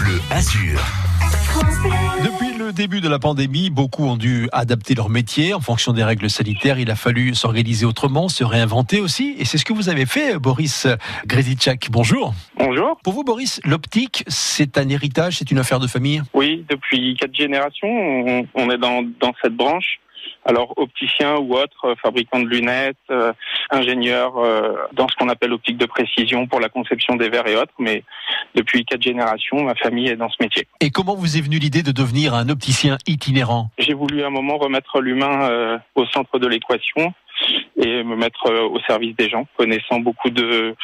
Bleu Azur. Depuis le début de la pandémie, beaucoup ont dû adapter leur métier en fonction des règles sanitaires. Il a fallu s'organiser autrement, se réinventer aussi. Et c'est ce que vous avez fait, Boris Grezitchak. Bonjour. Bonjour. Pour vous, Boris, l'optique, c'est un héritage, c'est une affaire de famille? Oui, depuis quatre générations, on, on est dans, dans cette branche. Alors opticien ou autre, euh, fabricant de lunettes, euh, ingénieur euh, dans ce qu'on appelle optique de précision pour la conception des verres et autres. Mais depuis quatre générations, ma famille est dans ce métier. Et comment vous est venue l'idée de devenir un opticien itinérant? J'ai voulu à un moment remettre l'humain euh, au centre de l'équation et me mettre euh, au service des gens, connaissant beaucoup de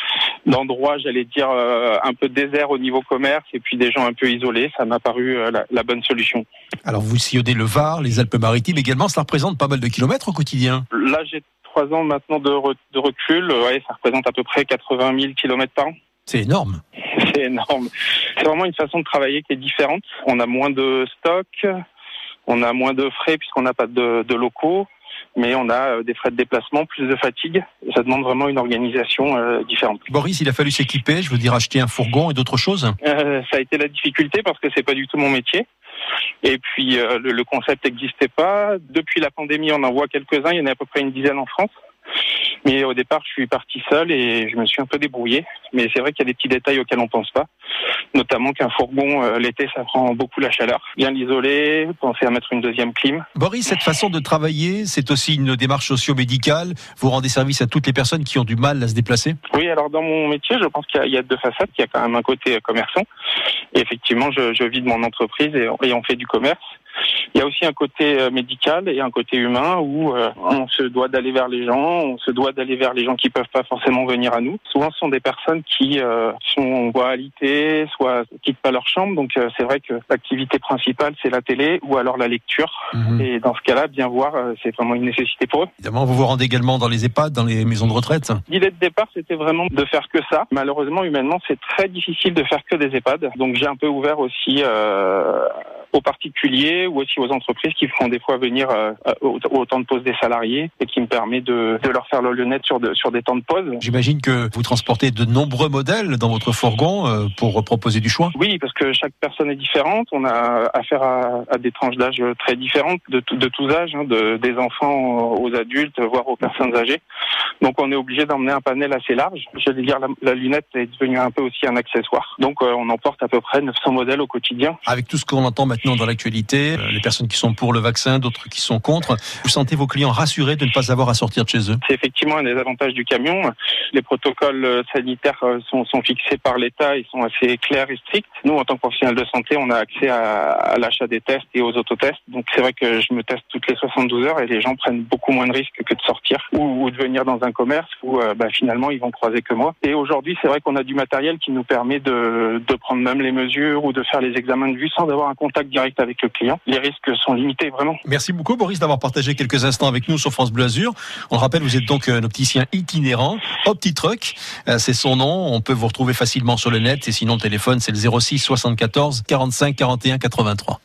d'endroits, j'allais dire euh, un peu désert au niveau commerce et puis des gens un peu isolés, ça m'a paru euh, la, la bonne solution. Alors vous sillonnez le Var, les Alpes-Maritimes également, ça représente pas mal de kilomètres au quotidien. Là, j'ai trois ans maintenant de, re- de recul, ouais, ça représente à peu près 80 000 kilomètres par an. C'est énorme. C'est énorme. C'est vraiment une façon de travailler qui est différente. On a moins de stock, on a moins de frais puisqu'on n'a pas de, de locaux, mais on a euh, des frais de déplacement, plus de fatigue. Ça demande vraiment une organisation euh, différente. Boris, il a fallu s'équiper, je veux dire acheter un fourgon et d'autres choses. Euh, ça a été la difficulté parce que c'est pas du tout mon métier. Et puis euh, le, le concept n'existait pas. Depuis la pandémie, on en voit quelques-uns. Il y en a à peu près une dizaine en France. Mais au départ, je suis parti seul et je me suis un peu débrouillé. Mais c'est vrai qu'il y a des petits détails auxquels on pense pas. Notamment qu'un fourgon, euh, l'été, ça prend beaucoup la chaleur. Bien l'isoler, penser à mettre une deuxième clim. Boris, cette façon de travailler, c'est aussi une démarche socio-médicale. Vous rendez service à toutes les personnes qui ont du mal à se déplacer? Oui, alors dans mon métier, je pense qu'il y a- il y, a deux façades. Il y a quand même un côté euh, commerçant. Et effectivement, je, je vis de mon entreprise et, et on fait du commerce. Il y a aussi un côté euh, médical et un côté humain où euh, on se doit d'aller vers les gens, on se doit d'aller vers les gens qui peuvent pas forcément venir à nous. Souvent, ce sont des personnes qui euh, sont soit alités, soit quittent pas leur chambre. Donc, euh, c'est vrai que l'activité principale, c'est la télé ou alors la lecture. Mhm. Et dans ce cas-là, bien voir, euh, c'est vraiment une nécessité pour eux. Évidemment, vous vous rendez également dans les EHPAD, dans les maisons de retraite. L'idée de départ, c'était vraiment de faire que ça. Malheureusement, humainement, c'est très difficile de faire que des EHPAD. Donc, j'ai un peu ouvert aussi euh, aux particuliers ou aussi aux entreprises qui feront des fois venir euh, au, au temps de pause des salariés et qui me permet de, de leur faire le lunette sur, de, sur des temps de pause. J'imagine que vous transportez de nombreux modèles dans votre fourgon euh, pour proposer du choix. Oui, parce que chaque personne est différente. On a affaire à, à des tranches d'âge très différentes, de, tous âges, hein, de, des enfants aux adultes, voire aux personnes âgées. Donc on est obligé d'emmener un panel assez large. Veux dire, la, la lunette est devenue un peu aussi un accessoire. Donc euh, on emporte à peu près 900 modèles au quotidien. Avec tout ce qu'on entend maintenant dans l'actualité, euh, les personnes qui sont pour le vaccin, d'autres qui sont contre, vous sentez vos clients rassurés de ne pas avoir à sortir de chez eux? C'est effectivement un des avantages du camion. Les protocoles euh, sanitaires euh, sont, fixés par l'État, ils sont assez clairs et stricts. Nous, en tant que professionnels de santé, on a accès à, l'achat des tests et aux autotests. Donc c'est vrai que je me teste toutes les 72 heures et les gens prennent beaucoup moins de risques que de sortir ou, de venir dans un commerce où bah, finalement ils vont croiser que moi. Et aujourd'hui, c'est vrai qu'on a du matériel qui nous permet de, de prendre même les mesures ou de faire les examens de vue sans avoir un contact direct avec le client. Les risques sont limités vraiment. Merci beaucoup Boris d'avoir partagé quelques instants avec nous sur France Bleu Azur. On le rappelle, vous êtes donc un opticien itinérant, OptiTruck, euh, c'est son nom. On peut vous retrouver facilement sur le net et sinon le téléphone c'est le 06 74 45 41 83.